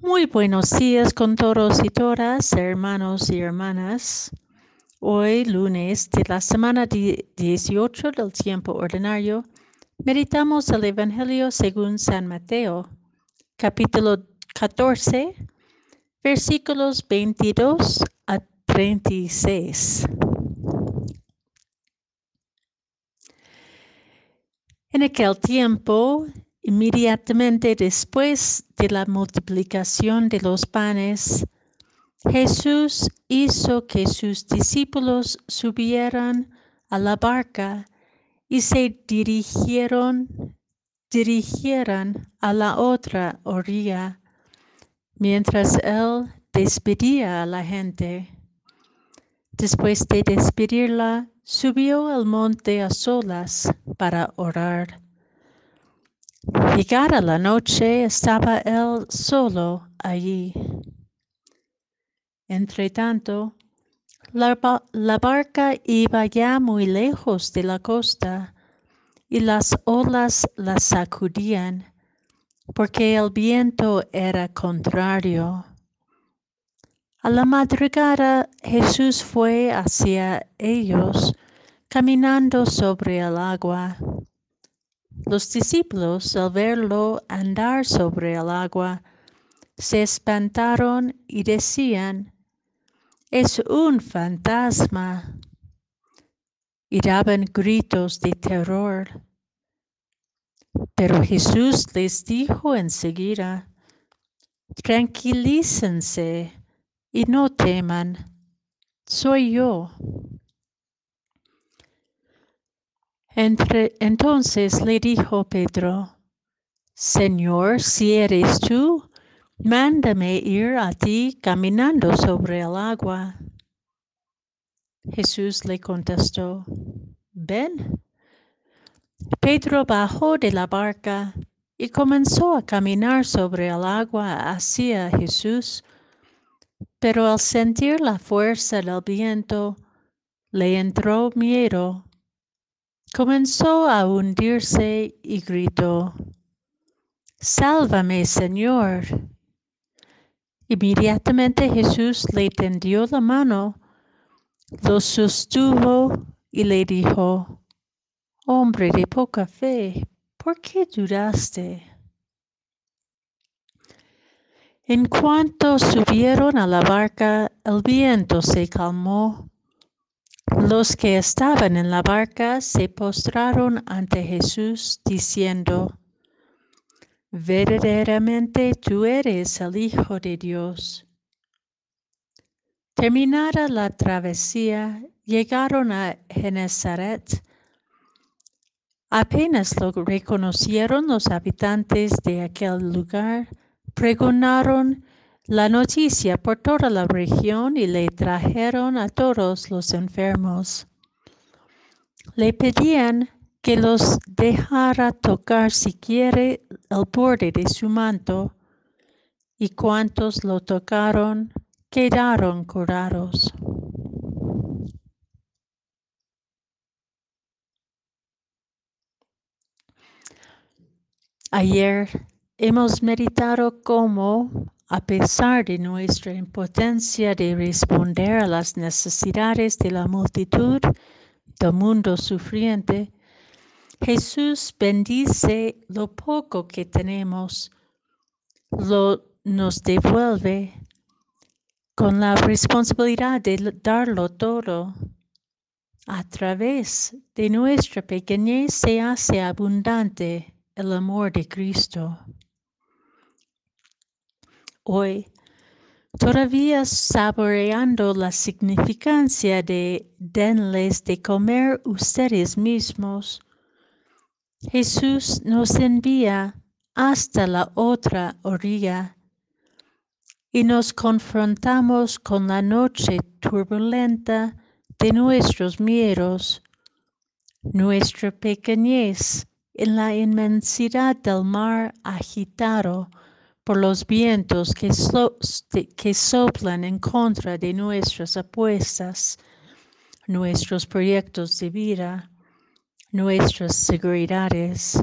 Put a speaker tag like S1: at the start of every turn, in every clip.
S1: Muy buenos días con todos y todas, hermanos y hermanas. Hoy, lunes de la semana 18 del tiempo ordinario, meditamos el Evangelio según San Mateo, capítulo 14, versículos 22 a 36. En aquel tiempo, Inmediatamente después de la multiplicación de los panes, Jesús hizo que sus discípulos subieran a la barca y se dirigieron, dirigieran a la otra orilla, mientras él despedía a la gente. Después de despedirla, subió al monte a solas para orar. Llegada la noche estaba él solo allí. Entretanto, la, la barca iba ya muy lejos de la costa y las olas la sacudían porque el viento era contrario. A la madrugada Jesús fue hacia ellos caminando sobre el agua. Los discípulos, al verlo andar sobre el agua, se espantaron y decían, es un fantasma. Y daban gritos de terror. Pero Jesús les dijo enseguida, tranquilícense y no teman, soy yo. Entonces le dijo Pedro, Señor, si eres tú, mándame ir a ti caminando sobre el agua. Jesús le contestó, ven. Pedro bajó de la barca y comenzó a caminar sobre el agua hacia Jesús, pero al sentir la fuerza del viento, le entró miedo comenzó a hundirse y gritó, Sálvame, Señor. Inmediatamente Jesús le tendió la mano, lo sostuvo y le dijo, Hombre de poca fe, ¿por qué dudaste? En cuanto subieron a la barca, el viento se calmó los que estaban en la barca se postraron ante Jesús diciendo, verdaderamente tú eres el Hijo de Dios. Terminada la travesía, llegaron a Genezaret. Apenas lo reconocieron los habitantes de aquel lugar, pregonaron la noticia por toda la región y le trajeron a todos los enfermos. Le pedían que los dejara tocar siquiera el borde de su manto, y cuantos lo tocaron quedaron curados. Ayer hemos meditado cómo a pesar de nuestra impotencia de responder a las necesidades de la multitud del mundo sufriente, Jesús bendice lo poco que tenemos, lo nos devuelve con la responsabilidad de darlo todo. A través de nuestra pequeñez se hace abundante el amor de Cristo hoy, todavía saboreando la significancia de denles de comer ustedes mismos, Jesús nos envía hasta la otra orilla y nos confrontamos con la noche turbulenta de nuestros miedos, nuestra pequeñez en la inmensidad del mar agitado por los vientos que, soplan en contra de nuestras apuestas, nuestros proyectos de vida, nuestras seguridades.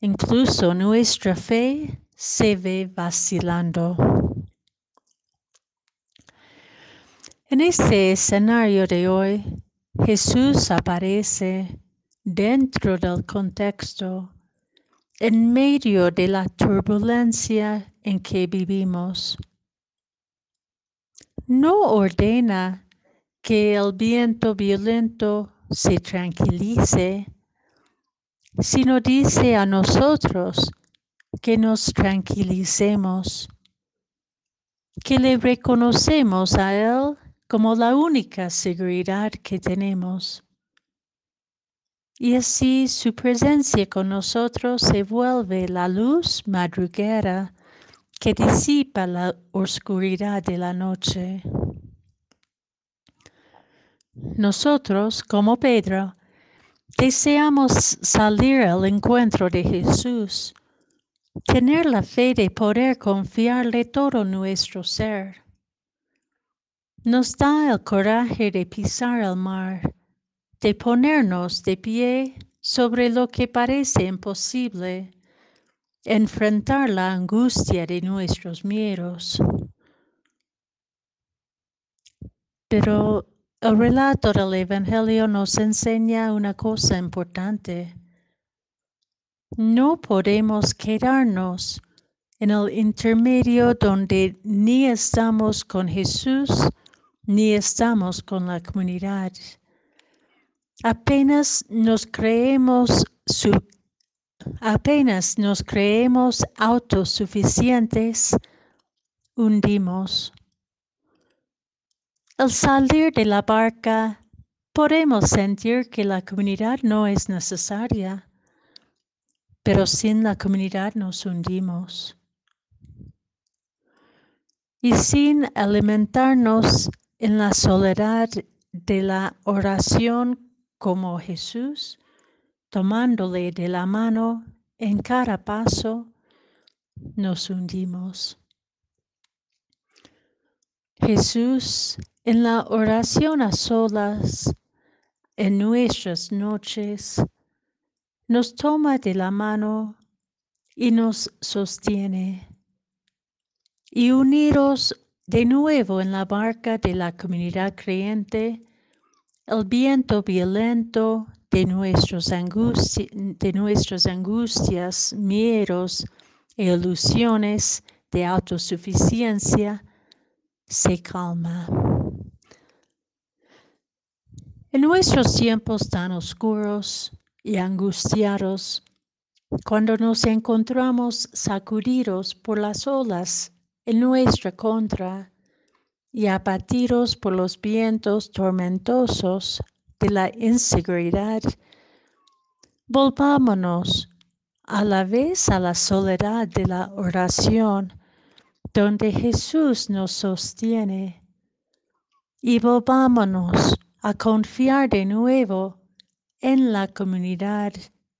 S1: Incluso nuestra fe se ve vacilando. En este escenario de hoy, Jesús aparece dentro del contexto, en medio de la turbulencia en que vivimos. No ordena que el viento violento se tranquilice, sino dice a nosotros que nos tranquilicemos, que le reconocemos a Él como la única seguridad que tenemos. Y así su presencia con nosotros se vuelve la luz madruguera que disipa la oscuridad de la noche. Nosotros, como Pedro, deseamos salir al encuentro de Jesús, tener la fe de poder confiarle todo nuestro ser. Nos da el coraje de pisar el mar, de ponernos de pie sobre lo que parece imposible, enfrentar la angustia de nuestros miedos. Pero el relato del Evangelio nos enseña una cosa importante. No podemos quedarnos en el intermedio donde ni estamos con Jesús ni estamos con la comunidad. Apenas nos creemos apenas nos creemos autosuficientes, hundimos. Al salir de la barca, podemos sentir que la comunidad no es necesaria, pero sin la comunidad nos hundimos. Y sin alimentarnos en la soledad de la oración como Jesús, tomándole de la mano en cada paso, nos hundimos. Jesús, en la oración a solas, en nuestras noches, nos toma de la mano y nos sostiene. Y unidos de nuevo en la barca de la comunidad creyente, el viento violento de, nuestros nuestras angustias, miedos e ilusiones de autosuficiencia se calma. En nuestros tiempos tan oscuros y angustiados, cuando nos encontramos sacudidos por las olas en nuestra contra y abatidos por los vientos tormentosos de la inseguridad, volvámonos a la vez a la soledad de la oración, donde Jesús nos sostiene, y volvámonos a confiar de nuevo en la comunidad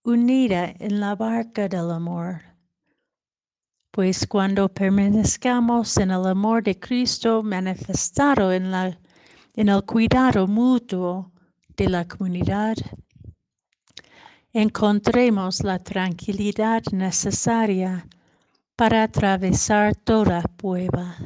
S1: unida en la barca del amor pues cuando permanezcamos en el amor de Cristo manifestado en, la, en el cuidado mutuo de la comunidad, encontremos la tranquilidad necesaria para atravesar toda prueba.